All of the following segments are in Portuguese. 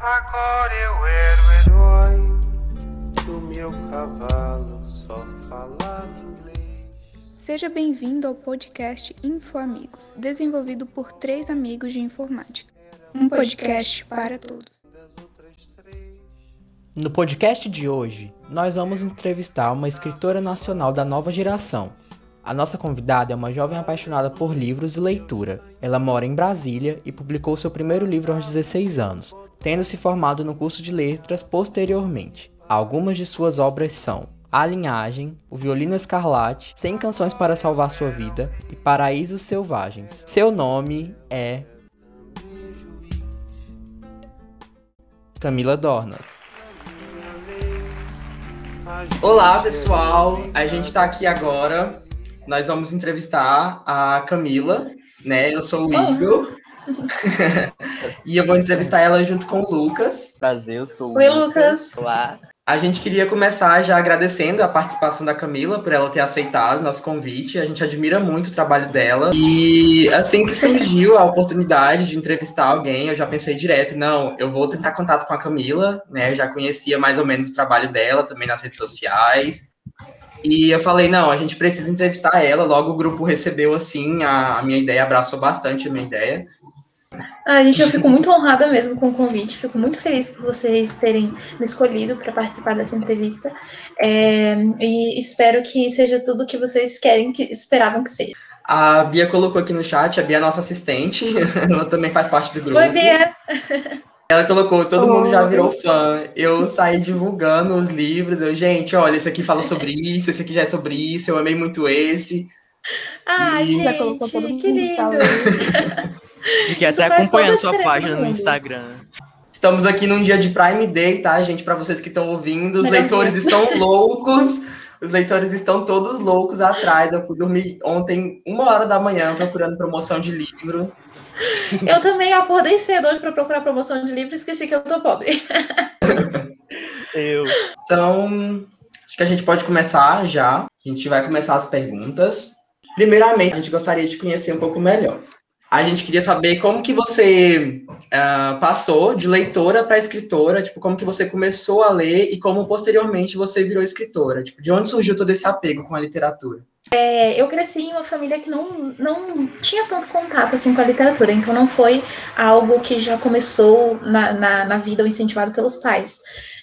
Agora eu era o herói do meu cavalo, só falava inglês. Seja bem-vindo ao podcast Info Amigos, desenvolvido por três amigos de informática. Um podcast para todos. No podcast de hoje, nós vamos entrevistar uma escritora nacional da nova geração. A nossa convidada é uma jovem apaixonada por livros e leitura. Ela mora em Brasília e publicou seu primeiro livro aos 16 anos, tendo se formado no curso de letras posteriormente. Algumas de suas obras são A Linhagem, O Violino Escarlate, 100 Canções para Salvar Sua Vida e Paraísos Selvagens. Seu nome é Camila Dornas. Olá, pessoal. A gente está aqui agora. Nós vamos entrevistar a Camila, né? Eu sou o Igor. e eu vou entrevistar ela junto com o Lucas. Prazer, eu sou o Oi, Lucas. Olá. A gente queria começar já agradecendo a participação da Camila por ela ter aceitado nosso convite. A gente admira muito o trabalho dela. E assim que surgiu a oportunidade de entrevistar alguém, eu já pensei direto, não, eu vou tentar contato com a Camila, né? Eu já conhecia mais ou menos o trabalho dela também nas redes sociais. E eu falei, não, a gente precisa entrevistar ela. Logo o grupo recebeu assim a, a minha ideia, abraçou bastante a minha ideia. Ah, gente, eu fico muito honrada mesmo com o convite, fico muito feliz por vocês terem me escolhido para participar dessa entrevista. É, e espero que seja tudo o que vocês querem, que esperavam que seja. A Bia colocou aqui no chat, a Bia é nossa assistente, ela também faz parte do grupo. Oi, Bia! Ela colocou, todo mundo já virou fã. Eu saí divulgando os livros. Eu, gente, olha, esse aqui fala sobre isso, esse aqui já é sobre isso, eu amei muito esse. Ai, E- gente, que lindo! Fiquei Isso até acompanhando sua página no. Instagram. Estamos aqui num dia de Prime Day, tá, gente? Para vocês que estão ouvindo, os Melhor leitores dia. estão loucos. Os leitores estão todos loucos atrás. Eu fui dormir ontem, uma hora da manhã, procurando promoção de livro. Eu também acordei cedo hoje para procurar promoção de livro e esqueci que eu tô pobre. Eu. Então, acho que a gente pode começar já. A gente vai começar as perguntas. Primeiramente, a gente gostaria de conhecer um pouco melhor. A gente queria saber como que você ah, passou de leitora para escritora, tipo, como que você começou a ler e como posteriormente você virou escritora. Tipo, de onde surgiu todo esse apego com a literatura? É, eu cresci em uma família que não, não tinha tanto contato assim, com a literatura, então não foi algo que já começou na, na, na vida ou incentivado pelos pais.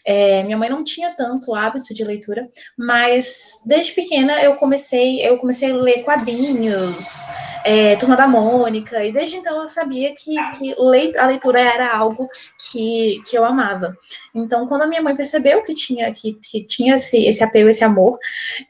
É, minha mãe não tinha tanto hábito de leitura, mas desde pequena eu comecei, eu comecei a ler quadrinhos, é, Turma da Mônica, e desde então eu sabia que, que a leitura era algo que, que eu amava. Então, quando a minha mãe percebeu que tinha, que, que tinha esse, esse apego, esse amor,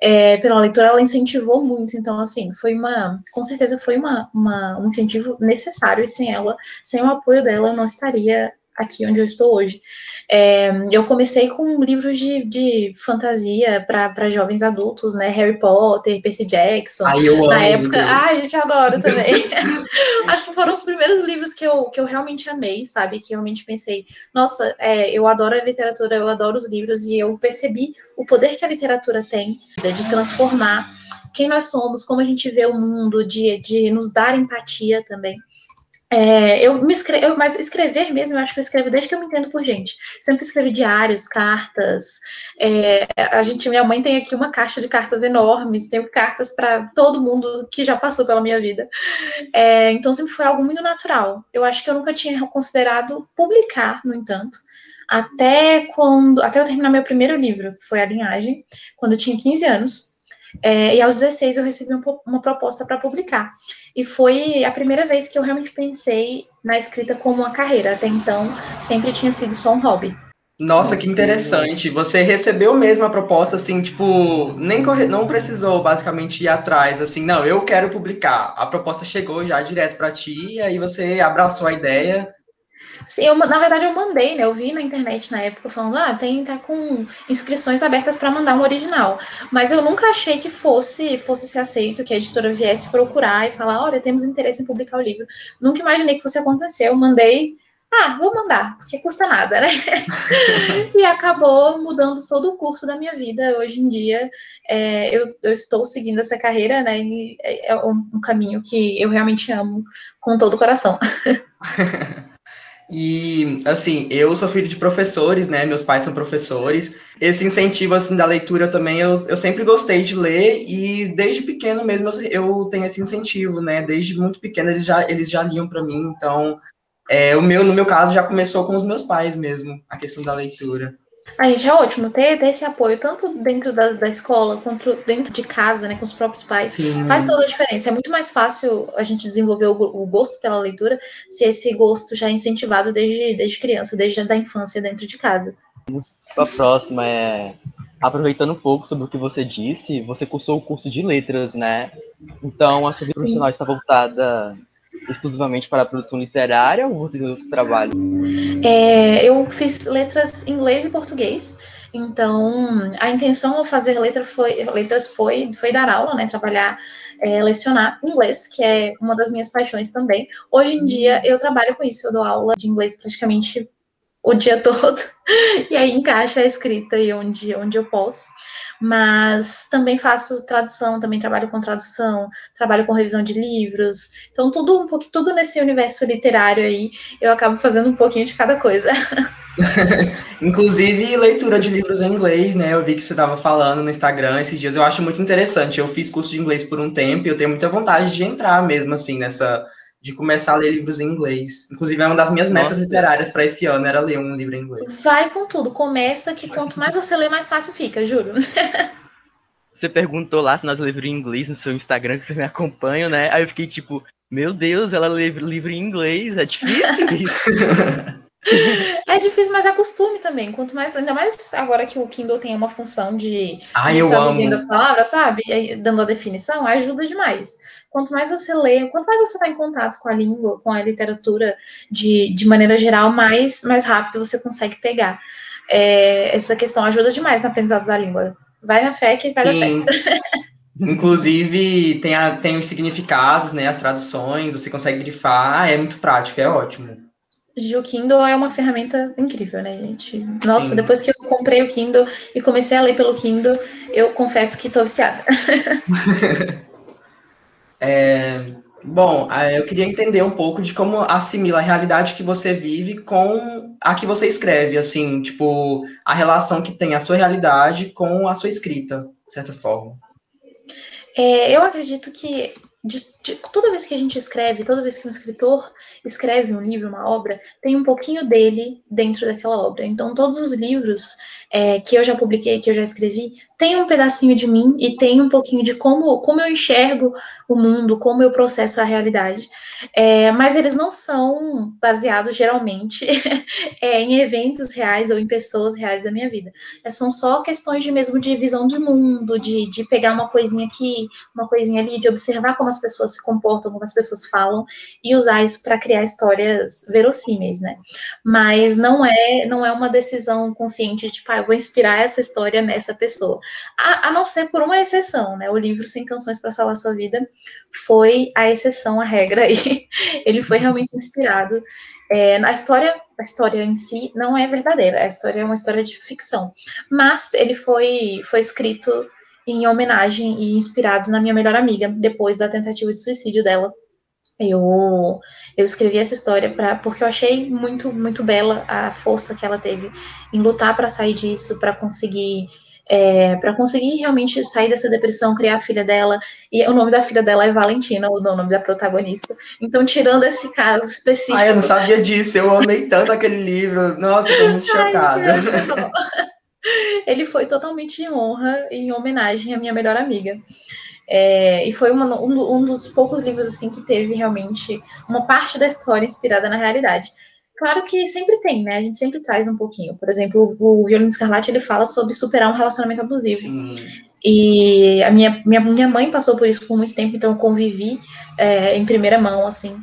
é, pela leitura, ela incentivou muito. Então, assim, foi uma. Com certeza foi uma, uma- um incentivo necessário, e sem ela, sem o apoio dela, eu não estaria aqui onde eu estou hoje. É, eu comecei com livros de, de fantasia para jovens adultos, né? Harry Potter, Percy Jackson. Aí eu amo. Na época, Deus. ai, gente, adoro também. Acho que foram os primeiros livros que eu, que eu realmente amei, sabe? Que eu realmente pensei, nossa, é, eu adoro a literatura, eu adoro os livros, e eu percebi o poder que a literatura tem de transformar quem nós somos, como a gente vê o mundo, de, de nos dar empatia também. É, eu me escrevo, mas escrever mesmo, eu acho que eu escrevo desde que eu me entendo por gente. Sempre escrevi diários, cartas. é, a gente, minha mãe tem aqui uma caixa de cartas enormes, tenho cartas para todo mundo que já passou pela minha vida. É, então sempre foi algo muito natural. Eu acho que eu nunca tinha considerado publicar, no entanto, até quando, até eu terminar meu primeiro livro, que foi A Linhagem, quando eu tinha 15 anos. É, e aos 16 eu recebi um uma proposta para publicar. E foi a primeira vez que eu realmente pensei na escrita como uma carreira. Até então, sempre tinha sido só um hobby. Nossa, que interessante. Você recebeu mesmo a proposta, assim, tipo, nem corre... não precisou basicamente ir atrás, assim, não, eu quero publicar. A proposta chegou já direto para ti, e aí você abraçou a ideia. Sim, eu, na verdade eu mandei, né? Eu vi na internet na época falando, ah, tem tá com inscrições abertas para mandar um original. Mas eu nunca achei que fosse fosse ser aceito, que a editora viesse procurar e falar, olha, temos interesse em publicar o livro. Nunca imaginei que fosse acontecer. Eu mandei, ah, vou mandar, porque custa nada, né? e acabou mudando todo o curso da minha vida. Hoje em dia, é, eu, eu estou seguindo essa carreira, né? E é um, um caminho que eu realmente amo com todo o coração. E, assim, eu sou filho de professores, né? Meus pais são professores. Esse incentivo, assim, da leitura também, eu, eu sempre gostei de ler e desde pequeno mesmo eu tenho esse incentivo, né? Desde muito pequeno eles já, eles já liam para mim, então é, o meu, no meu caso, já começou com os meus pais mesmo, a questão da leitura. A gente é ótimo ter, ter esse apoio, tanto dentro da, da escola quanto dentro de casa, né, com os próprios pais. Sim. Faz toda a diferença. É muito mais fácil a gente desenvolver o, o, gosto pela leitura se esse gosto já é incentivado desde, desde criança, desde a infância dentro de casa. A próxima é aproveitando um pouco sobre o que você disse, você cursou o curso de letras, né? Então a sua vida profissional está voltada exclusivamente para a produção literária ou você tem outros trabalhos? É, eu fiz letras em inglês e português. Então, a intenção ao fazer letra foi, letras foi, foi dar aula, né? Trabalhar, é, lecionar inglês, que é uma das minhas paixões também. Hoje em dia, eu trabalho com isso, eu dou aula de inglês praticamente o dia todo, e aí encaixa a escrita e onde, onde eu posso mas também faço tradução, também trabalho com tradução, trabalho com revisão de livros. Então, tudo um pouco, tudo nesse universo literário aí, eu acabo fazendo um pouquinho de cada coisa. Inclusive leitura de livros em inglês, né? Eu vi que você estava falando no Instagram esses dias, eu acho muito interessante. Eu fiz curso de inglês por um tempo e eu tenho muita vontade de entrar mesmo assim nessa de começar a ler livros em inglês. Inclusive, é uma das minhas metas Nossa. literárias para esse ano, era ler um livro em inglês. Vai com tudo, começa que quanto mais você lê, mais fácil fica, juro. Você perguntou lá se nós livros em inglês no seu Instagram, que você me acompanha, né? Aí eu fiquei tipo, meu Deus, ela lê livro em inglês, é difícil isso. É difícil, mas é costume também. Quanto mais, ainda mais agora que o Kindle tem uma função de, Ai, de traduzindo amo. as palavras, sabe? Dando a definição, ajuda demais. Quanto mais você lê, quanto mais você está em contato com a língua, com a literatura de, de maneira geral, mais, mais rápido você consegue pegar. É, essa questão ajuda demais no aprendizado da língua. Vai na fé que vai Sim. dar certo. Inclusive, tem, a, tem os significados, né? As traduções, você consegue grifar, é muito prático, é ótimo. O Kindle é uma ferramenta incrível, né, gente? Nossa, Sim. depois que eu comprei o Kindle e comecei a ler pelo Kindle, eu confesso que estou viciada. é, bom, eu queria entender um pouco de como assimila a realidade que você vive com a que você escreve, assim, tipo, a relação que tem a sua realidade com a sua escrita, de certa forma. É, eu acredito que de, de, toda vez que a gente escreve, toda vez que um escritor escreve um livro, uma obra, tem um pouquinho dele dentro daquela obra. Então, todos os livros é, que eu já publiquei, que eu já escrevi, tem um pedacinho de mim e tem um pouquinho de como, como eu enxergo o mundo, como eu processo a realidade. É, mas eles não são baseados geralmente é, em eventos reais ou em pessoas reais da minha vida. É, são só questões de mesmo de visão de mundo, de, de pegar uma coisinha aqui, uma coisinha ali, de observar como as pessoas se comportam, como as pessoas falam e usar isso para criar histórias verossímeis, né? Mas não é não é uma decisão consciente de tipo, ah, eu vou inspirar essa história nessa pessoa a, a não ser por uma exceção, né? O livro Sem Canções para Salvar Sua Vida foi a exceção, a regra aí. Ele foi realmente inspirado. É, a história, a história em si não é verdadeira, a história é uma história de ficção, mas ele foi, foi escrito em homenagem e inspirado na minha melhor amiga, depois da tentativa de suicídio dela. Eu, eu escrevi essa história pra, porque eu achei muito, muito bela a força que ela teve em lutar para sair disso, para conseguir é, para conseguir realmente sair dessa depressão, criar a filha dela. E o nome da filha dela é Valentina, o nome da protagonista. Então, tirando esse caso específico. Ai, eu não sabia disso, eu amei tanto aquele livro. Nossa, tô muito chocada. Ele foi totalmente em honra e em homenagem à minha melhor amiga. É, e foi uma, um, um, dos poucos livros assim que teve realmente uma parte da história inspirada na realidade. Claro que sempre tem, né? A gente sempre traz um pouquinho. Por exemplo, o, o Violino Escarlate ele fala sobre superar um relacionamento abusivo. Sim. E a minha, minha, minha mãe passou por isso por muito tempo, então eu convivi é, em primeira mão, assim,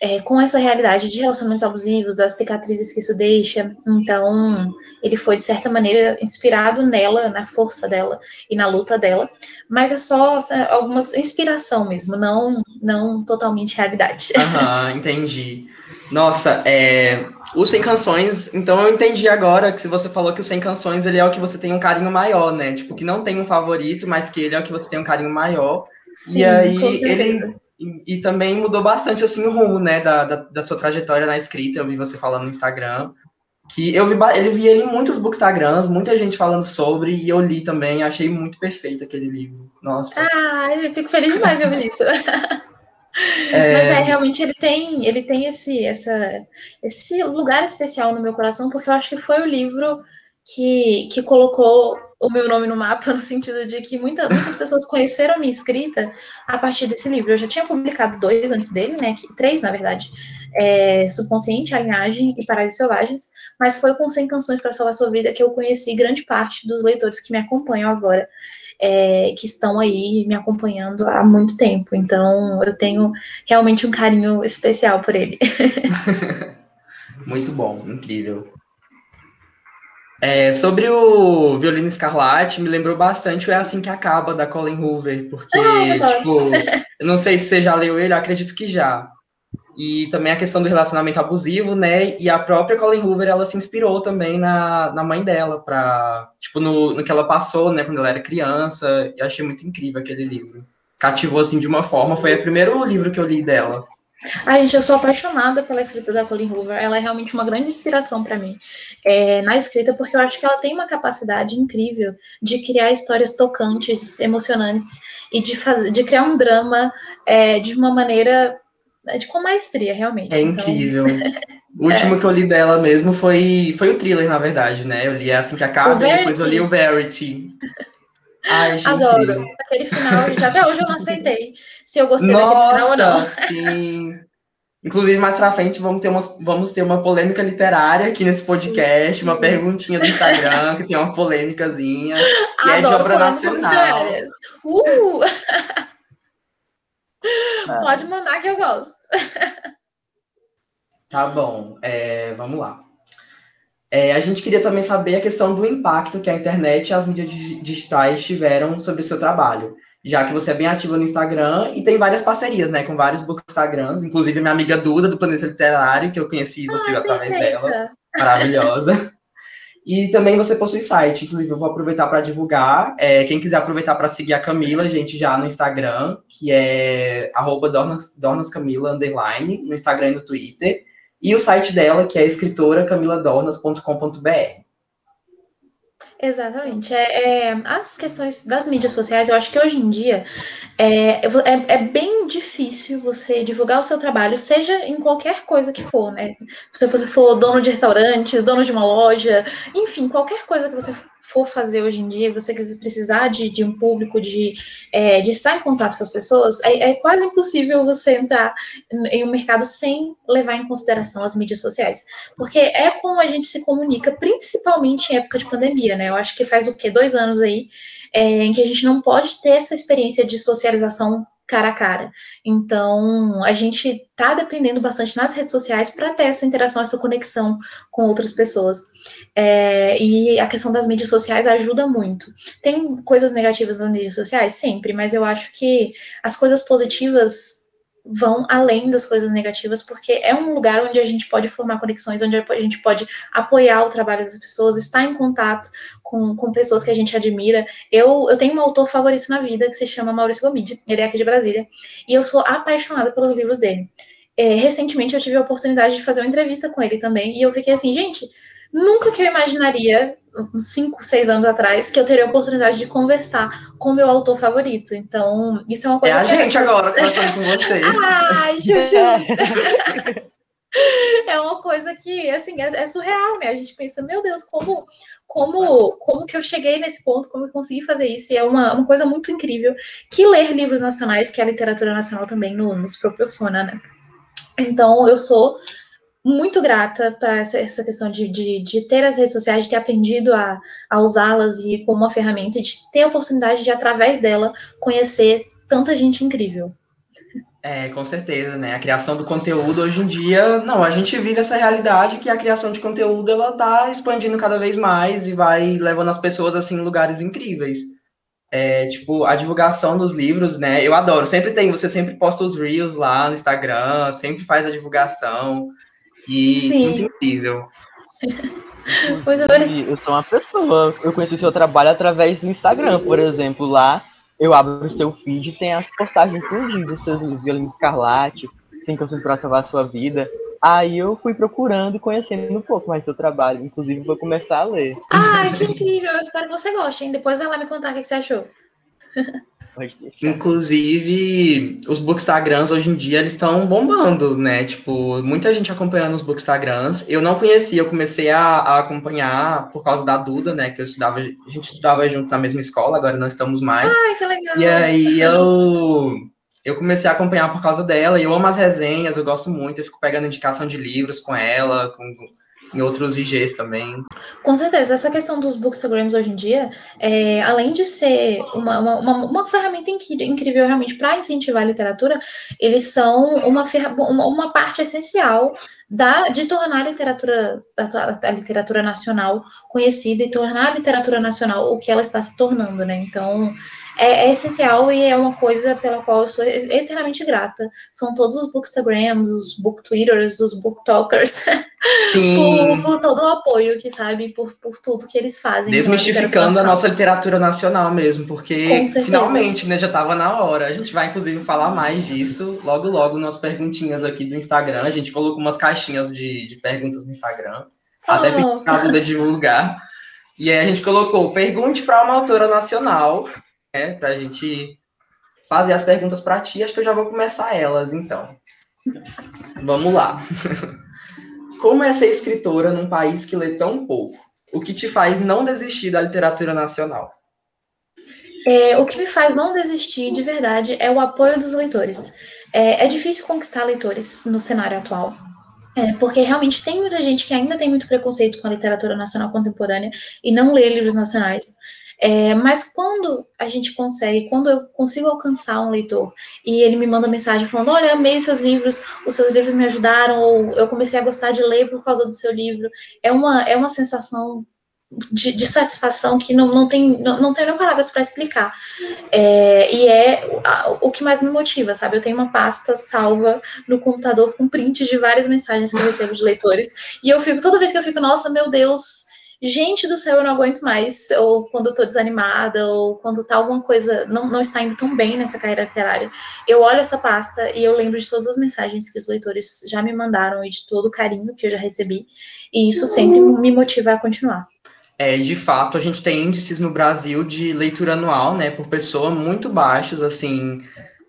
é, com essa realidade de relacionamentos abusivos, das cicatrizes que isso deixa. Então, ele foi, de certa maneira, inspirado nela, na força dela e na luta dela. Mas é só algumas inspiração mesmo, não, não totalmente realidade. Aham, entendi. Nossa, é, o Sem Canções, então eu entendi agora que se você falou que o Sem Canções ele é o que você tem um carinho maior, né? Tipo, que não tem um favorito, mas que ele é o que você tem um carinho maior. Sim, e aí ele E, e, também mudou bastante, assim, o rumo, né, da, da, da, sua trajetória na escrita. Eu vi você falando no Instagram. Que eu vi, ele vi ele em muitos bookstagrams, muita gente falando sobre, e eu li também, achei muito perfeito aquele livro. Nossa. Ah, eu fico feliz demais de ouvir isso. É... Mas é, realmente ele tem, ele tem esse, essa, esse lugar especial no meu coração, porque eu acho que foi o livro que, que colocou o meu nome no mapa, no sentido de que muita, muitas pessoas conheceram a minha escrita a partir desse livro. Eu já tinha publicado dois antes dele, né? Três, na verdade. É, Subconsciente, A Linhagem e Paraísos Selvagens, mas foi com 100 Canções para Salvar Sua Vida que eu conheci grande parte dos leitores que me acompanham agora, é, que estão aí me acompanhando há muito tempo. Então, eu tenho realmente um carinho especial por ele. muito bom, incrível. É, sobre o Violino Escarlate, me lembrou bastante o É Assim Que Acaba, da Colin Hoover, porque, ah, tipo, não sei se você já leu ele, acredito que já. E também a questão do relacionamento abusivo, né? E a própria Colin Hoover, ela se inspirou também na, na mãe dela, pra, tipo, no, no que ela passou, né, quando ela era criança. E achei muito incrível aquele livro. Cativou, assim, de uma forma. Foi o primeiro livro que eu li dela. Ai, gente, eu sou apaixonada pela escrita da Colin Hoover. Ela é realmente uma grande inspiração para mim é, na escrita, porque eu acho que ela tem uma capacidade incrível de criar histórias tocantes, emocionantes e de, fazer, de criar um drama é, de uma maneira de com maestria, realmente. É então... incrível. O último é. que eu li dela mesmo foi, foi o thriller, na verdade, né? Eu li assim que acaba e depois eu li o Verity. Ai, gente. Adoro. Aquele final, gente, até hoje eu não aceitei se eu gostei Nossa, daquele final ou não. Sim. Inclusive, mais pra frente, vamos ter, umas, vamos ter uma polêmica literária aqui nesse podcast, uma perguntinha do Instagram, que tem uma polêmicazinha, que Adoro é de obra nacional. Uh! É. Pode mandar que eu gosto. Tá bom, é, vamos lá. É, a gente queria também saber a questão do impacto que a internet e as mídias digitais tiveram sobre o seu trabalho, já que você é bem ativa no Instagram e tem várias parcerias, né, com vários bookstagrams, inclusive minha amiga Duda, do Planeta Literário, que eu conheci você através perfeita. dela, maravilhosa. E também você possui site, inclusive eu vou aproveitar para divulgar. É, quem quiser aproveitar para seguir a Camila, gente, já no Instagram, que é arroba Dornas, Dornascamila, underline, no Instagram e no Twitter e o site dela, que é escritoracamiladornas.com.br. Exatamente. É, é, as questões das mídias sociais, eu acho que hoje em dia é, é, é, bem difícil você divulgar o seu trabalho, seja em qualquer coisa que for, né? Se você for dono de restaurantes, dono de uma loja, enfim, qualquer coisa que você for fazer hoje em dia, você precisar de, de um público, de, é, de estar em contato com as pessoas, é, é, quase impossível você entrar em um mercado sem levar em consideração as mídias sociais. Porque é como a gente se comunica, principalmente em época de pandemia, né? Eu acho que faz o quê? Dois anos aí, é, em que a gente não pode ter essa experiência de socialização cara a cara. Então, a gente está dependendo bastante nas redes sociais para ter essa interação, essa conexão com outras pessoas. É, e a questão das mídias sociais ajuda muito. Tem coisas negativas nas mídias sociais? Sempre, mas eu acho que as coisas positivas vão além das coisas negativas, porque é um lugar onde a gente pode formar conexões, onde a gente pode apoiar o trabalho das pessoas, estar em contato com, com pessoas que a gente admira. Eu, eu tenho um autor favorito na vida que se chama Maurício Gomide, ele é aqui de Brasília, e eu sou apaixonada pelos livros dele. É, recentemente eu tive a oportunidade de fazer uma entrevista com ele também, e eu fiquei assim, gente, nunca que eu imaginaria uns 5, 6 anos atrás, que eu teria a oportunidade de conversar com o meu autor favorito. Então, isso é uma coisa é que... É a gente agora conversando com você. Ai, Juju! é uma coisa que, assim, é, é, surreal, né? A gente pensa, meu Deus, como... Como, como que eu cheguei nesse ponto, como eu consegui fazer isso, e é uma, uma coisa muito incrível que ler livros nacionais, que a literatura nacional também nos proporciona, né? Então, eu sou muito grata para essa, essa, questão de, de, de, ter as redes sociais, de ter aprendido a, a usá-las e como uma ferramenta, de ter a oportunidade de, através dela, conhecer tanta gente incrível. É, com certeza, né? A criação do conteúdo hoje em dia, não, a gente vive essa realidade que a criação de conteúdo ela tá expandindo cada vez mais e vai levando as pessoas assim em lugares incríveis. É, tipo, a divulgação dos livros, né? Eu adoro, sempre tem, você sempre posta os reels lá no Instagram, sempre faz a divulgação. E Sim. muito incrível. Inclusive, eu sou uma pessoa. Eu conheci seu trabalho através do Instagram, por exemplo. Lá eu abro o seu feed e tem as postagens tudo dos seus violinos escarlate, sem que para salvar a sua vida. Aí eu fui procurando e conhecendo um pouco mais seu trabalho. Inclusive, vou começar a ler. Ai, que incrível! Eu espero que você goste, hein? Depois vai lá me contar o que você achou. Inclusive, os bookstagrams hoje em dia eles estão bombando, né? Tipo, muita gente acompanhando os bookstagrams. Eu não conhecia, eu comecei a, a, acompanhar por causa da Duda, né? Que eu estudava, a gente estudava junto na mesma escola, agora não estamos mais. Ai, que legal! E aí eu eu comecei a acompanhar por causa dela, e eu amo as resenhas, eu gosto muito, eu fico pegando indicação de livros com ela, com em outros IGs também. Com certeza, essa questão dos bookstagrams hoje em dia, é, além de ser uma, uma, uma ferramenta incrível realmente para incentivar a literatura, eles são uma, uma, uma parte essencial da, de tornar a literatura, a, a, literatura nacional conhecida e tornar a literatura nacional o que ela está se tornando, né? Então, é, é, essencial e é uma coisa pela qual eu sou eternamente grata. São todos os bookstagrams, os booktwitters, os booktalkers, por, por, todo o apoio que, sabe, por, por tudo que eles fazem. Desmistificando a nossa literatura nacional mesmo, porque finalmente, né, já estava na hora. A gente vai, inclusive, falar mais disso logo, logo nas perguntinhas aqui do Instagram. A gente colocou umas caixinhas de, de perguntas no Instagram, oh. até para poder divulgar. E aí a gente colocou, pergunte para uma autora nacional né, para a gente fazer as perguntas para ti. Acho que eu já vou começar elas, então. Vamos lá. Como é ser escritora num país que lê tão pouco? O que te faz não desistir da literatura nacional? É, o que me faz não desistir de verdade é o apoio dos leitores. É, é difícil conquistar leitores no cenário atual. É, porque realmente tem muita gente que ainda tem muito preconceito com a literatura nacional contemporânea e não lê livros nacionais. É, mas quando a gente consegue, quando eu consigo alcançar um leitor e ele me manda mensagem falando: Olha, amei seus livros, os seus livros me ajudaram, ou eu comecei a gostar de ler por causa do seu livro, é uma, é uma sensação de, de, satisfação que não, não tem não, não tem nem palavras para explicar. É, e é o que mais me motiva, sabe? Eu tenho uma pasta salva no computador com prints de várias mensagens que eu recebo de leitores, e eu fico, toda vez que eu fico, nossa, meu Deus, gente do céu, eu não aguento mais, ou quando eu tô desanimada, ou quando tá alguma coisa, não, não está indo tão bem nessa carreira literária, eu olho essa pasta e eu lembro de todas as mensagens que os leitores já me mandaram e de todo o carinho que eu já recebi, e isso sempre me motiva a continuar. É, de fato, a gente tem índices no Brasil de leitura anual, né, por pessoa muito baixos, assim,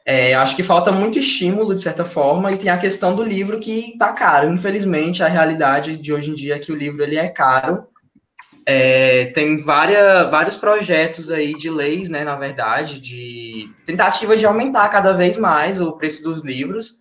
é, acho que falta muito estímulo, de certa forma, e tem a questão do livro que tá caro. Infelizmente, a realidade de hoje em dia é que o livro ele é caro, é, tem várias, vários projetos aí de leis, né, na verdade, de tentativa de aumentar cada vez mais o preço dos livros.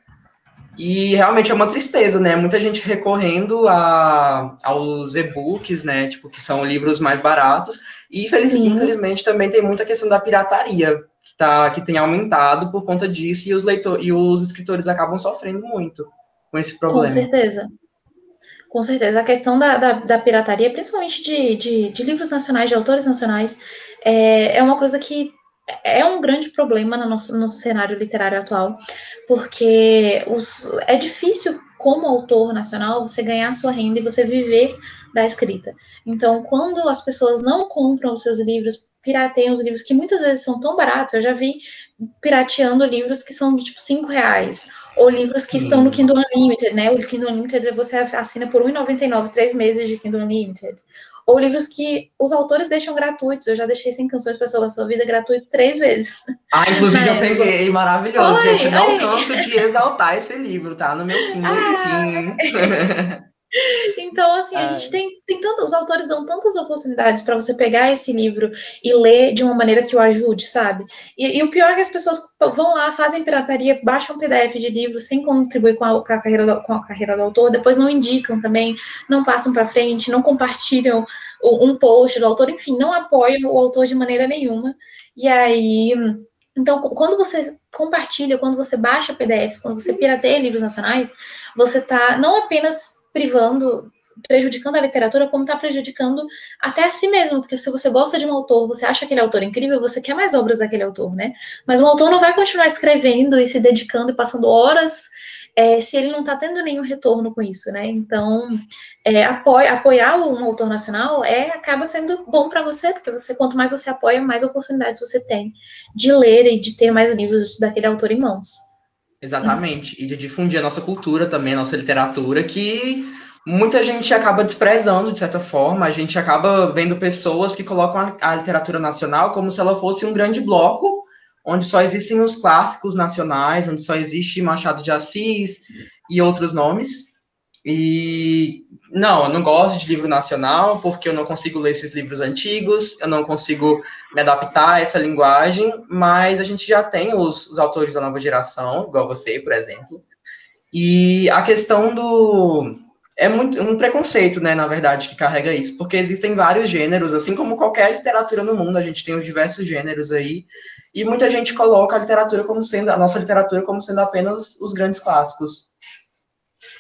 E realmente é uma tristeza, né? Muita gente recorrendo a, aos e-books, né? Tipo, que são livros mais baratos. E infelizmente, infelizmente também tem muita questão da pirataria, que, tá, que tem aumentado por conta disso, e os, leitor, e os escritores acabam sofrendo muito com esse problema. Com certeza. Com certeza. A questão da, da, da pirataria, principalmente de, de, de, livros nacionais, de autores nacionais, é, é uma coisa que é um grande problema no, nosso, no cenário literário atual, porque os, é difícil, como autor nacional, você ganhar sua renda e você viver da escrita. Então, quando as pessoas não compram os seus livros, pirateiam os livros que muitas vezes são tão baratos, eu já vi pirateando livros que são de tipo 5 reais ou livros que estão no Kindle Unlimited, né? O Kindle Unlimited você assina por R$1,99, três meses de Kindle Unlimited. Ou livros que os autores deixam gratuitos. Eu já deixei sem canções para salvar sua vida gratuito três vezes. Ah, inclusive eu peguei, maravilhoso, Oi, gente. Não canso de exaltar esse livro, tá? No meu Kindle, ah, sim. Então, assim, a gente tem, tem tantos, os autores dão tantas oportunidades para você pegar esse livro e ler de uma maneira que o ajude, sabe? E, e, o pior é que as pessoas vão lá, fazem pirataria, baixam um PDF de livro sem contribuir com a, com a, carreira, do, com a carreira do autor, depois não indicam também, não passam para frente, não compartilham um post do autor, enfim, não apoiam o autor de maneira nenhuma. E aí então, quando você compartilha, quando você baixa PDFs, quando você pirateia livros nacionais, você está não apenas privando, prejudicando a literatura, como está prejudicando até a si mesmo, porque se você gosta de um autor, você acha aquele autor incrível, você quer mais obras daquele autor, né? Mas o autor não vai continuar escrevendo e se dedicando e passando horas é, se ele não está tendo nenhum retorno com isso, né? Então, é, apoia, apoiar um autor nacional é acaba sendo bom para você, porque você quanto mais você apoia, mais oportunidades você tem de ler e de ter mais livros daquele autor em mãos. Exatamente, e de difundir a nossa cultura também, a nossa literatura, que muita gente acaba desprezando, de certa forma. A gente acaba vendo pessoas que colocam a, a, literatura nacional como se ela fosse um grande bloco, onde só existem os clássicos nacionais, onde só existe Machado de Assis e outros nomes. E não, eu não gosto de livro nacional porque eu não consigo ler esses livros antigos, eu não consigo me adaptar a essa linguagem, mas a gente já tem os, os autores da nova geração, igual você, por exemplo. E a questão do. É muito um preconceito, né, na verdade, que carrega isso, porque existem vários gêneros, assim como qualquer literatura no mundo, a gente tem os diversos gêneros aí, e muita gente coloca a literatura como sendo, a nossa literatura como sendo apenas os grandes clássicos.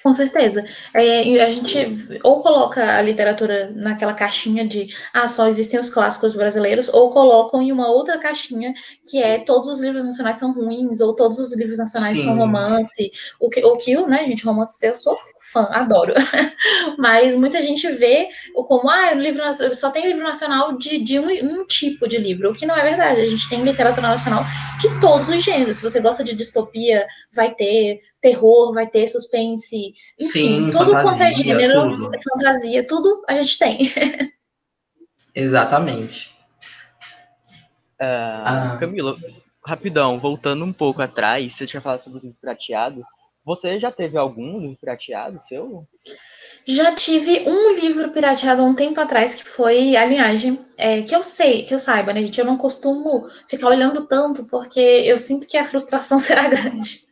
Com certeza. É, a gente ou coloca a literatura naquela caixinha de ah, só existem os clássicos brasileiros, ou colocam em uma outra caixinha que é todos os livros nacionais são ruins, ou todos os livros nacionais Sim. são romance. O que, o que, né, gente, romance eu sou fã, adoro. Mas muita gente vê como, ah, o livro, só tem livro nacional de, de um, um tipo de livro, o que não é verdade. A gente tem literatura nacional de todos os gêneros. Se você gosta de distopia, vai ter terror, vai ter suspense, enfim, Sim, tudo quanto é gênero, tudo. fantasia, tudo a gente tem. Exatamente. Uh, ah. Camila, rapidão, voltando um pouco atrás, você tinha falado sobre o livro prateado. Você já teve algum livro pirateado seu? Já tive um livro pirateado há um tempo atrás, que foi A Linhagem, é, que eu sei, que eu saiba, né, gente? Eu não costumo ficar olhando tanto, porque eu sinto que a frustração será grande.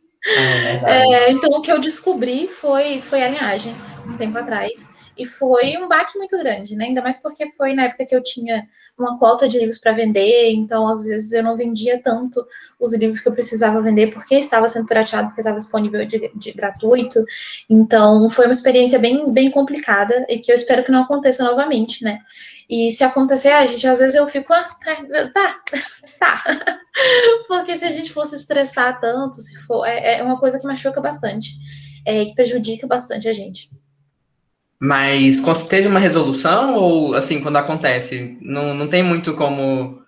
É, é, então, o que eu descobri foi, foi a linhagem, um tempo atrás. E foi um baque muito grande, né? Ainda mais porque foi na época que eu tinha uma cota de livros para vender, então às vezes eu não vendia tanto os livros que eu precisava vender porque estava sendo pirateado, porque estava disponível de, de gratuito. Então foi uma experiência bem, bem complicada e que eu espero que não aconteça novamente, né? E se acontecer, a gente, às vezes eu fico, ah, tá, tá, tá. Porque se a gente fosse estressar tanto, se for, é, é uma coisa que machuca bastante, é, que prejudica bastante a gente. Mas teve uma resolução ou, assim, quando acontece, não, não tem muito como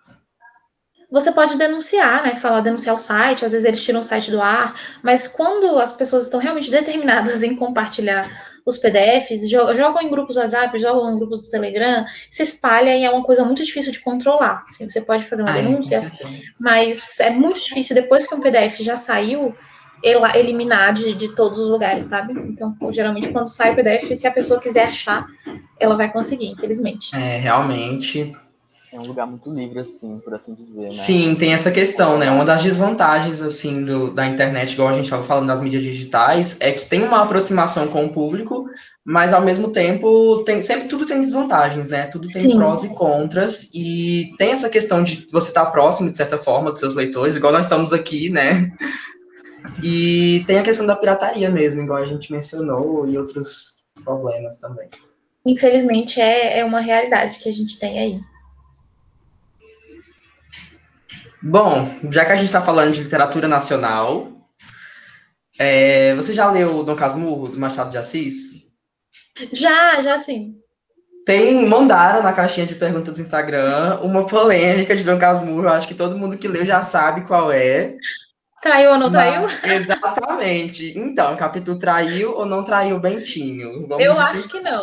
você pode denunciar, né? Falar, denunciar o site, às vezes eles tiram o site do ar, mas quando as pessoas estão realmente determinadas em compartilhar os PDFs, jogam, em grupos WhatsApp, jogam em grupos do Telegram, se espalha e é uma coisa muito difícil de controlar. Assim, você pode fazer uma Ai, denúncia, mas é muito difícil, depois que um PDF já saiu, eliminar de, de todos os lugares, sabe? Então, geralmente, quando sai o PDF, se a pessoa quiser achar, ela vai conseguir, infelizmente. É, realmente é um lugar muito livre, assim, por assim dizer, né? Sim, tem essa questão, né? Uma das desvantagens, assim, do, da internet, igual a gente estava falando das mídias digitais, é que tem uma aproximação com o público, mas ao mesmo tempo tem sempre tudo tem desvantagens, né? Tudo tem Sim. prós e contras e tem essa questão de você estar tá próximo de certa forma dos seus leitores, igual nós estamos aqui, né? E tem a questão da pirataria mesmo, igual a gente mencionou e outros problemas também. Infelizmente é, é uma realidade que a gente tem aí. Bom, já que a gente está falando de literatura nacional, é, você já leu Dom Casmurro, do Machado de Assis? Já, já sim. Tem, mandaram na caixinha de perguntas do Instagram uma polêmica de Dom Casmurro, eu acho que todo mundo que leu já sabe qual é. Traiu ou não traiu? exatamente. Então, o capítulo traiu ou não traiu o Bentinho? Vamos eu acho que não.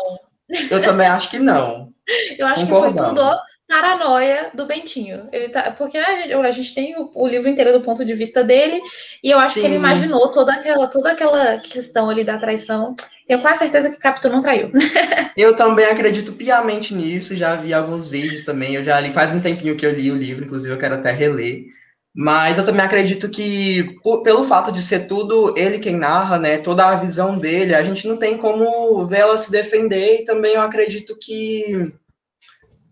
Eu também acho que não. Eu acho que foi tudo paranoia do Bentinho. Ele tá, porque a gente, a gente tem o, o, livro inteiro do ponto de vista dele, e eu acho Sim. que ele imaginou toda aquela, toda aquela questão ali da traição. Tenho quase certeza que o Capitão não traiu. eu também acredito piamente nisso, já vi alguns vídeos também, eu já li faz um tempinho que eu li o livro, inclusive eu quero até reler. Mas eu também acredito que, por, pelo fato de ser tudo ele quem narra, né, toda a visão dele, a gente não tem como ver ela se defender, e também eu acredito que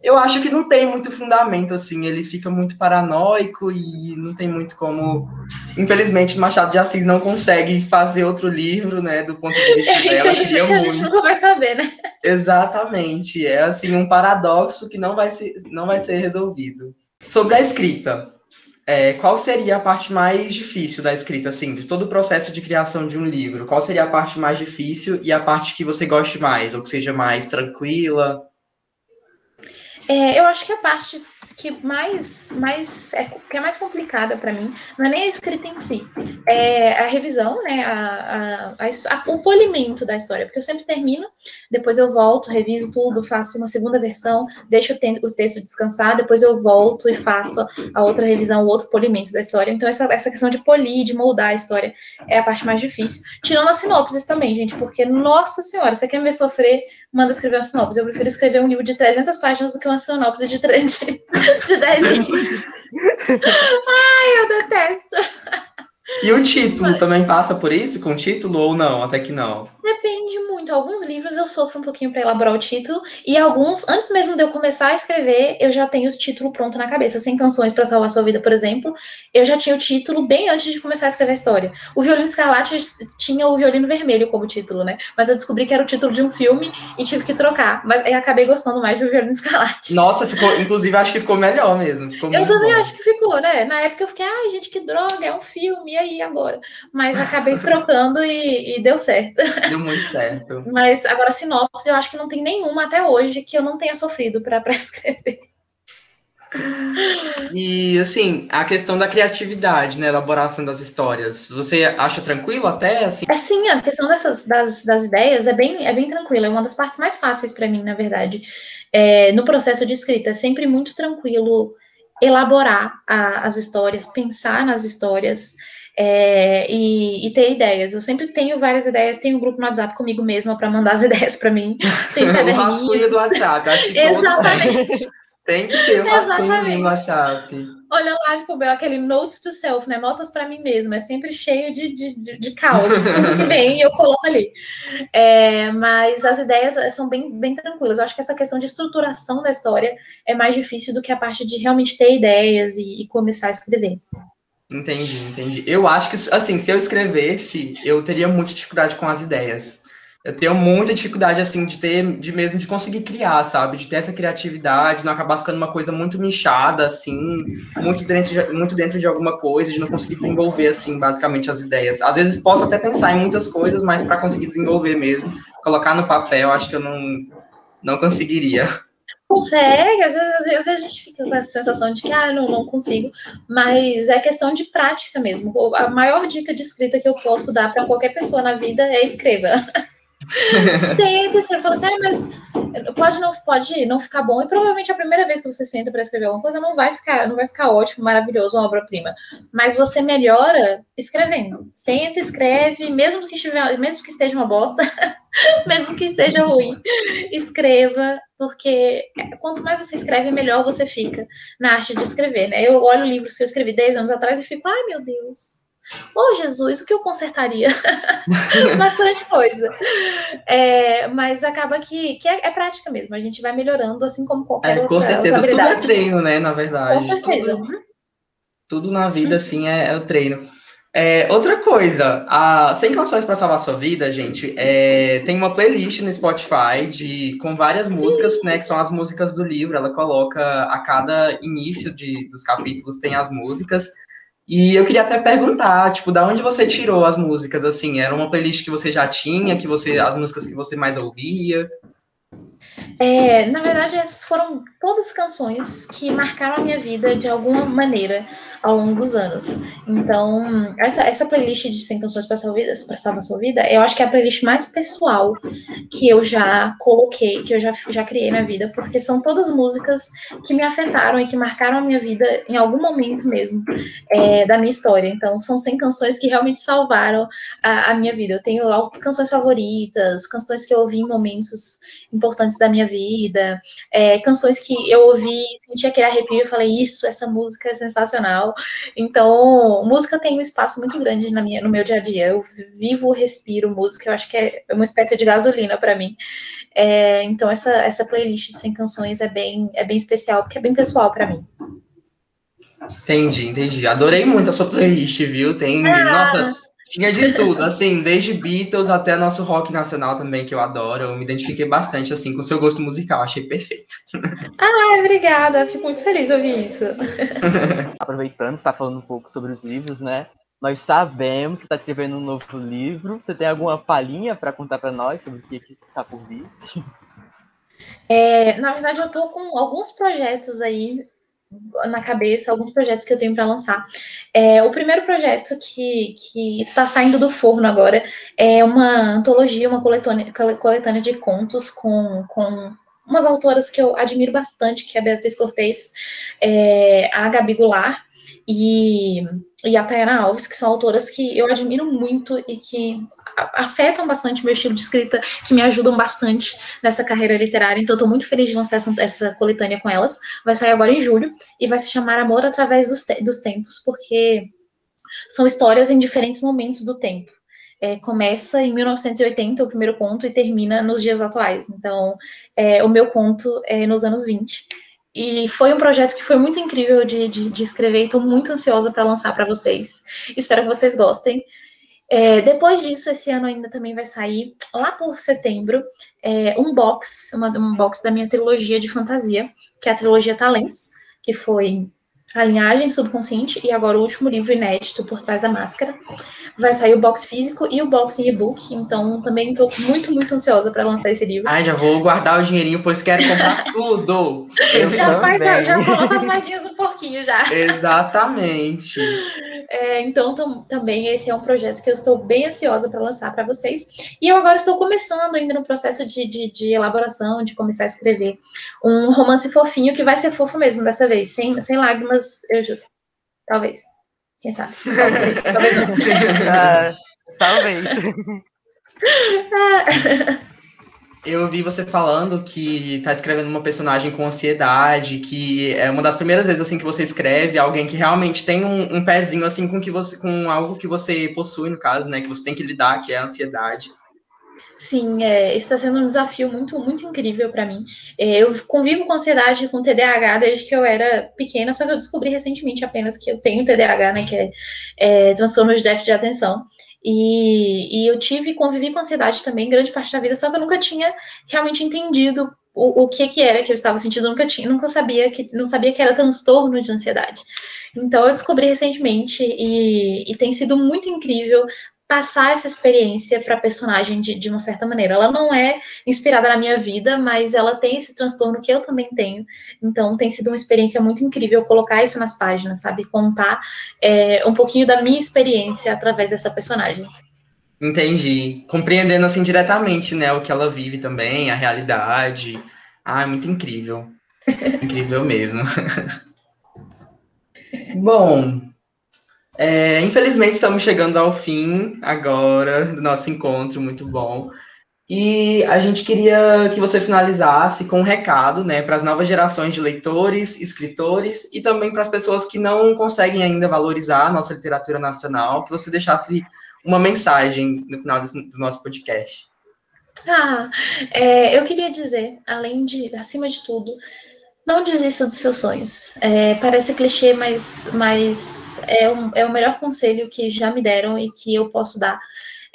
eu acho que não tem muito fundamento, assim, ele fica muito paranoico e não tem muito como. Infelizmente, Machado de Assis não consegue fazer outro livro, né, do ponto de vista dela. Infelizmente, a gente nunca vai saber, né? Exatamente, é assim um paradoxo que não vai ser, não vai ser resolvido. Sobre a escrita, é, qual seria a parte mais difícil da escrita, assim, de todo o processo de criação de um livro? Qual seria a parte mais difícil e a parte que você goste mais, ou que seja mais tranquila? É, eu acho que a parte que mais, mais é, que é mais complicada para mim não é nem a escrita em si, é a revisão, né, a, a, a, o polimento da história, porque eu sempre termino, depois eu volto, reviso tudo, faço uma segunda versão, deixo o, o texto descansar, depois eu volto e faço a outra revisão, o outro polimento da história. Então essa, essa questão de polir, de moldar a história é a parte mais difícil. Tirando as sinopses também, gente, porque nossa senhora, você quer me ver sofrer manda escrever uma sinopse. Eu prefiro escrever um livro de 300 páginas do que uma sinopse de, 3, de, de 10 livros. Ai, eu detesto. E o título Mas... também passa por isso, com título ou não? Até que não. Depende muito. Alguns livros eu sofro um pouquinho para elaborar o título, e alguns, antes mesmo de eu começar a escrever, eu já tenho o título pronto na cabeça. Sem canções para salvar sua vida, por exemplo, eu já tinha o título bem antes de começar a escrever a história. O Violino Escarlate tinha o Violino Vermelho como título, né? Mas eu descobri que era o título de um filme e tive que trocar. Mas eu acabei gostando mais do Violino Escarlate. Nossa, ficou, inclusive acho que ficou melhor mesmo. Ficou eu também bom. acho que ficou, né? Na época eu fiquei, ai, gente, que droga, é um filme, e aí agora? Mas acabei trocando e, e deu certo. Deu muito certo. Mas agora, sinopse, eu acho que não tem nenhuma até hoje que eu não tenha sofrido para escrever. E assim, a questão da criatividade, né? Elaboração das histórias. Você acha tranquilo até? Assim? É sim, a questão dessas das, das ideias é bem, é bem tranquila. É uma das partes mais fáceis para mim, na verdade. É, no processo de escrita, é sempre muito tranquilo elaborar a, as histórias, pensar nas histórias é, e, e, ter ideias. Eu sempre tenho várias ideias, tenho um grupo no WhatsApp comigo mesma para mandar as ideias para mim. Tem o rascunho do WhatsApp, acho que Exatamente. Tem que ter um rascunhozinho no WhatsApp. Olha lá, tipo, aquele notes to self, né? Notas para mim mesma. É sempre cheio de, de, de, de caos. Tudo que vem eu coloco ali. É, mas as ideias são bem, bem tranquilas. Eu acho que essa questão de estruturação da história é mais difícil do que a parte de realmente ter ideias e, e começar a escrever. Entendi, entendi. Eu acho que, assim, se eu escrevesse, eu teria muita dificuldade com as ideias. Eu tenho muita dificuldade, assim, de ter, de mesmo de conseguir criar, sabe? De ter essa criatividade, não acabar ficando uma coisa muito minchada, assim, muito dentro de, muito dentro de alguma coisa, de não conseguir desenvolver, assim, basicamente as ideias. Às vezes posso até pensar em muitas coisas, mas para conseguir desenvolver mesmo, colocar no papel, acho que eu não, não conseguiria. Consegue, às vezes, às vezes a gente fica com essa sensação de que, ah, não, não consigo, mas é questão de prática mesmo. A maior dica de escrita que eu posso dar para qualquer pessoa na vida é escreva. Senta, você fala assim, ah, mas pode não, pode não ficar bom, e provavelmente a primeira vez que você senta para escrever alguma coisa não vai ficar, não vai ficar ótimo, maravilhoso, uma obra-prima. Mas você melhora escrevendo. Senta, escreve, mesmo que, estiver, mesmo que esteja uma bosta, mesmo que esteja ruim, escreva, porque quanto mais você escreve, melhor você fica na arte de escrever, né? Eu olho livros que eu escrevi 10 anos atrás e fico, ai meu Deus, Oh, Jesus, o que eu consertaria? Bastante coisa. É, mas acaba que, que é, é, prática mesmo. A gente vai melhorando, assim como qualquer é, outra Com certeza, tudo é treino, né? Na verdade. Com certeza. Tudo, tudo na vida, assim, é, é o treino. É, outra coisa, a 100 Canções para Salvar Sua Vida, gente, é, tem uma playlist no Spotify de, com várias Sim. músicas, né, que são as músicas do livro. Ela coloca a cada início de, dos capítulos tem as músicas. E eu queria até perguntar, tipo, da onde você tirou as músicas, assim? Era uma playlist que você já tinha, que você, as músicas que você mais ouvia? É, na verdade, essas foram todas canções que marcaram a minha vida de alguma maneira ao longo dos anos. Então, essa, essa playlist de 100 canções para salvar a sua vida, eu acho que é a playlist mais pessoal que eu já coloquei, que eu já, já criei na vida, porque são todas músicas que me afetaram e que marcaram a minha vida em algum momento mesmo é, da minha história. Então, são 100 canções que realmente salvaram a, a minha vida. Eu tenho canções favoritas, canções que eu ouvi em momentos importantes da minha vida, é, canções que eu ouvi, senti aquele arrepio e falei, isso, essa música é sensacional. Então, música tem um espaço muito grande na minha, no meu dia a dia. Eu vivo, respiro música, eu acho que é uma espécie de gasolina para mim. É, então, essa, essa playlist de 100 canções é bem, é bem especial, porque é bem pessoal para mim. Entendi, entendi. Adorei muito a sua playlist, viu? Tem, ah. nossa, tinha de tudo, assim, desde Beatles até nosso rock nacional também, que eu adoro. Eu me identifiquei bastante, assim, com o seu gosto musical, achei perfeito. Ah, obrigada. Fico muito feliz de ouvir isso. Aproveitando, você está falando um pouco sobre os livros, né? Nós sabemos que você está escrevendo um novo livro. Você tem alguma palhinha para contar para nós sobre o que, que está por vir? É, na verdade, eu estou com alguns projetos aí na cabeça, alguns projetos que eu tenho para lançar. É, o primeiro projeto que, que está saindo do forno agora é uma antologia, uma coletânea, coletânea de contos com, com umas autoras que eu admiro bastante, que é a Beatriz Cortez, é, a Gabi Goulart e, e a Tayana Alves, que são autoras que eu admiro muito e que afetam bastante meu estilo de escrita, que me ajudam bastante nessa carreira literária. Então, estou muito feliz de lançar essa, essa, coletânea com elas. Vai sair agora em julho e vai se chamar Amor através dos, te dos tempos, porque são histórias em diferentes momentos do tempo. É, começa em 1980, o primeiro conto, e termina nos dias atuais. Então, é, o meu conto é nos anos 20. E foi um projeto que foi muito incrível de, de, de escrever e estou muito ansiosa para lançar para vocês. Espero que vocês gostem. É, depois disso, esse ano ainda também vai sair, lá por setembro, é, um box, uma, um box da minha trilogia de fantasia, que é a trilogia Talentos, que foi a linhagem subconsciente e agora o último livro inédito por trás da máscara. Vai sair o box físico e o box em e-book, então também estou muito, muito ansiosa para lançar esse livro. Ai, já vou guardar o dinheirinho, pois quero comprar tudo. Eu já faz, já, já coloca as moedinhas no porquinho já. Exatamente. É, então, também esse é um projeto que eu estou bem ansiosa para lançar para vocês. E eu agora estou começando ainda no processo de, de, de, elaboração, de começar a escrever um romance fofinho, que vai ser fofo mesmo dessa vez, sem, sem lágrimas, eu juro. Talvez. Quem sabe? Talvez, talvez não. Ah, talvez. Eu vi você falando que tá escrevendo uma personagem com ansiedade, que é uma das primeiras vezes assim que você escreve alguém que realmente tem um, um pezinho assim com que você com algo que você possui no caso, né, que você tem que lidar, que é a ansiedade. Sim, é, está sendo um desafio muito, muito incrível para mim. É, eu convivo com ansiedade, com TDAH desde que eu era pequena, só que eu descobri recentemente apenas que eu tenho TDAH, né, que é, é transtorno de déficit de atenção. E, e eu tive, convivi com ansiedade também grande parte da vida, só que eu nunca tinha realmente entendido o, o que que era que eu estava sentindo, nunca tinha, nunca sabia que não sabia que era transtorno de ansiedade. Então eu descobri recentemente e, e tem sido muito incrível passar essa experiência para a personagem de, de uma certa maneira. Ela não é inspirada na minha vida, mas ela tem esse transtorno que eu também tenho. Então tem sido uma experiência muito incrível colocar isso nas páginas, sabe? Contar é, um pouquinho da minha experiência através dessa personagem. Entendi. Compreendendo assim diretamente, né, o que ela vive também, a realidade. Ah, é muito incrível. incrível mesmo. Bom, é, infelizmente estamos chegando ao fim agora do nosso encontro, muito bom. E a gente queria que você finalizasse com um recado, né, para as novas gerações de leitores, escritores e também para as pessoas que não conseguem ainda valorizar a nossa literatura nacional, que você deixasse uma mensagem no final desse, do nosso podcast. Ah, é, eu queria dizer, além de, acima de tudo, não desista dos seus sonhos. É, parece clichê, mas, mas é, um, é o melhor conselho que já me deram e que eu posso dar.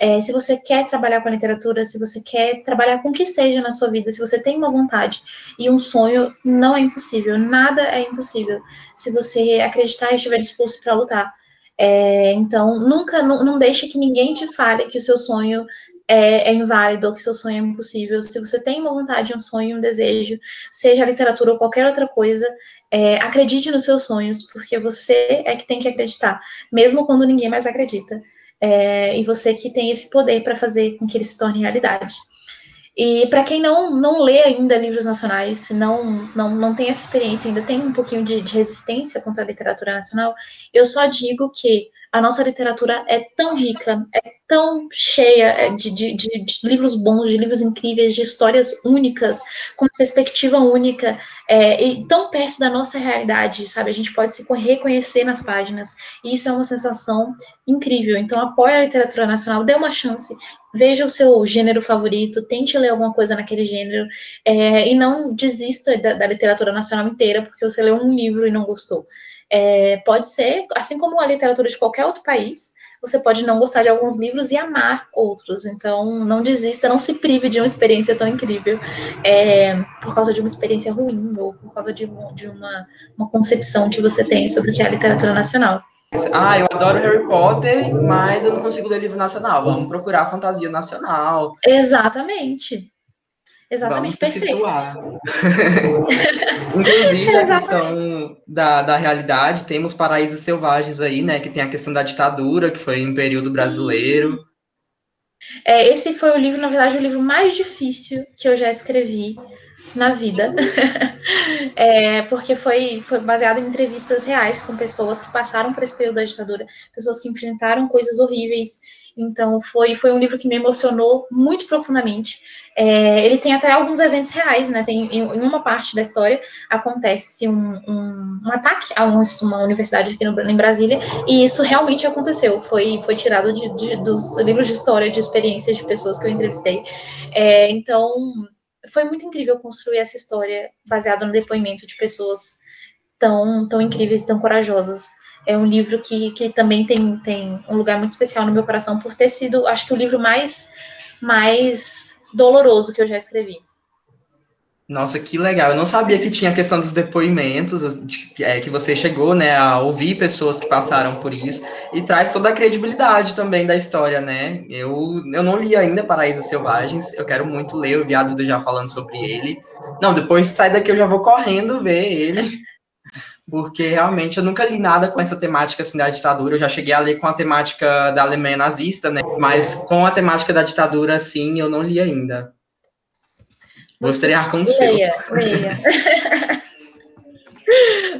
É, se você quer trabalhar com a literatura, se você quer trabalhar com o que seja na sua vida, se você tem uma vontade e um sonho, não é impossível. Nada é impossível se você acreditar e estiver disposto para lutar. É, então, nunca, não, não deixe que ninguém te fale que o seu sonho é, é inválido que seu sonho é impossível. Se você tem uma vontade, um sonho, um desejo, seja literatura ou qualquer outra coisa, é, acredite nos seus sonhos, porque você é que tem que acreditar, mesmo quando ninguém mais acredita. É, e você que tem esse poder para fazer com que ele se torne realidade. E para quem não, não lê ainda livros nacionais, não, não, não tem essa experiência, ainda tem um pouquinho de, de resistência contra a literatura nacional, eu só digo que a nossa literatura é tão rica, é tão cheia de, de, de, de, livros bons, de livros incríveis, de histórias únicas, com perspectiva única, é, e tão perto da nossa realidade, sabe? A gente pode se reconhecer nas páginas, e isso é uma sensação incrível. Então, apoie a literatura nacional, dê uma chance, veja o seu gênero favorito, tente ler alguma coisa naquele gênero, é, e não desista da, da literatura nacional inteira porque você leu um livro e não gostou. É, pode ser, assim como a literatura de qualquer outro país, você pode não gostar de alguns livros e amar outros. Então, não desista, não se prive de uma experiência tão incrível é, por causa de uma experiência ruim ou por causa de, de uma, uma concepção que você tem sobre o que é a literatura nacional. Ah, eu adoro Harry Potter, mas eu não consigo ler livro nacional. Vamos procurar fantasia nacional. Exatamente. Exatamente, Vamos perfeito. Inclusive, a questão da, da realidade, temos Paraísos Selvagens aí, né? Que tem a questão da ditadura, que foi um período brasileiro. É, esse foi o livro, na verdade, o livro mais difícil que eu já escrevi na vida. é, porque foi, foi baseado em entrevistas reais com pessoas que passaram por esse período da ditadura, pessoas que enfrentaram coisas horríveis então, foi, foi um livro que me emocionou muito profundamente. É, ele tem até alguns eventos reais, né? Tem, em, em uma parte da história acontece um, um, um ataque a um, uma universidade aqui no, em Brasília, e isso realmente aconteceu. Foi, foi tirado de, de, dos livros de história, de experiências de pessoas que eu entrevistei. É, então, foi muito incrível construir essa história baseada no depoimento de pessoas tão, tão incríveis, tão corajosas é um livro que, que também tem, tem um lugar muito especial no meu coração por ter sido, acho que o livro mais, mais doloroso que eu já escrevi. Nossa, que legal. Eu não sabia que tinha a questão dos depoimentos, de, é, que você chegou, né, a ouvir pessoas que passaram por isso, e traz toda a credibilidade também da história, né? Eu, eu não li ainda Paraísos Selvagens, eu quero muito ler, eu vi a Duda já falando sobre ele. Não, depois sai daqui eu já vou correndo ver ele porque realmente eu nunca li nada com essa temática assim, da ditadura. Eu já cheguei a ler com a temática da Alemanha nazista, né? Mas com a temática da ditadura, assim, eu não li ainda. Com o seu. Leia, leia.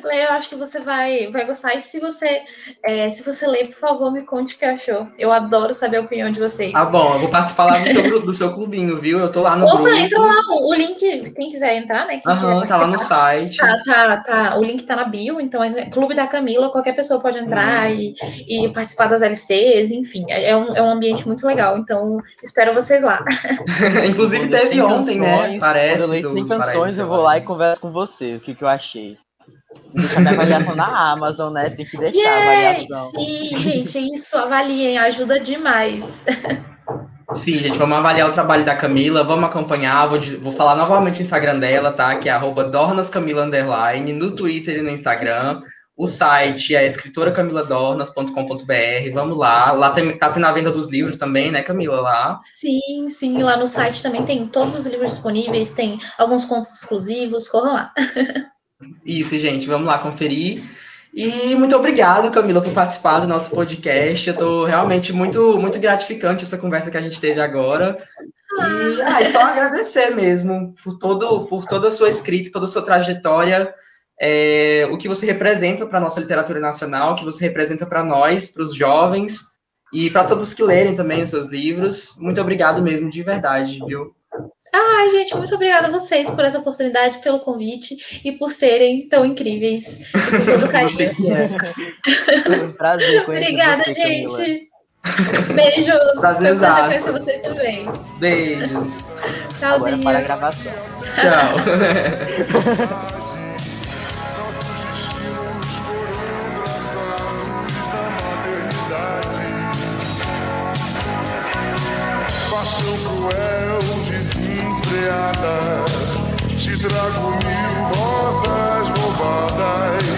Leia, eu acho que você vai, vai gostar. E se você, é, se você ler, por favor, me conte o que achou. Eu adoro saber a opinião de vocês. Ah, bom, eu vou participar lá do seu, do seu clubinho, viu? Eu tô lá no Opa, grupo. entra lá, o link, quem quiser entrar, né? Aham, quiser tá lá no site. Tá, tá, tá. O link tá na bio, então é Clube da Camila, qualquer pessoa pode entrar e, e participar das LCs, enfim, é um, é um ambiente muito legal, então espero vocês lá. Inclusive teve tem ontem, né? Parece. Quando eu leio do canções, eu vou lá e converso com você, o que, que eu achei. Deixa minha avaliação na Amazon, né? Tem que deixar a Yay! avaliação. Sim, gente, é isso, avaliem, ajuda demais. Sim, gente, vamos avaliar o trabalho da Camila, vamos acompanhar, vou, vou falar novamente o Instagram dela, tá? Que é arroba dornascamila, underline, no Twitter e no Instagram. O site é escritoracamiladornas.com.br, vamos lá. Lá tem, tá tendo a venda dos livros também, né, Camila, lá. Sim, sim, lá no site também tem todos os livros disponíveis, tem alguns contos exclusivos, corram lá. Isso, gente, vamos lá conferir. E muito obrigado, Camila, por participar do nosso podcast. Eu tô realmente muito, muito gratificante essa conversa que a gente teve agora. E ah, é só agradecer mesmo por, todo, por toda a sua escrita, toda a sua trajetória, é, o que você representa para a nossa literatura nacional, o que você representa para nós, para os jovens e para todos que lerem também os seus livros. Muito obrigado mesmo, de verdade, viu? Ai, gente, muito obrigada a vocês por essa oportunidade, pelo convite e por serem tão incríveis e por todo o carinho. Você que é. Foi um prazer conhecer Obrigada, você, Camila. gente. Beijos. Foi um prazer conhecer vocês também. Beijos. Agora Tchauzinho. para a gravação. Tchau. piadas, te trago mil rosas roubadas.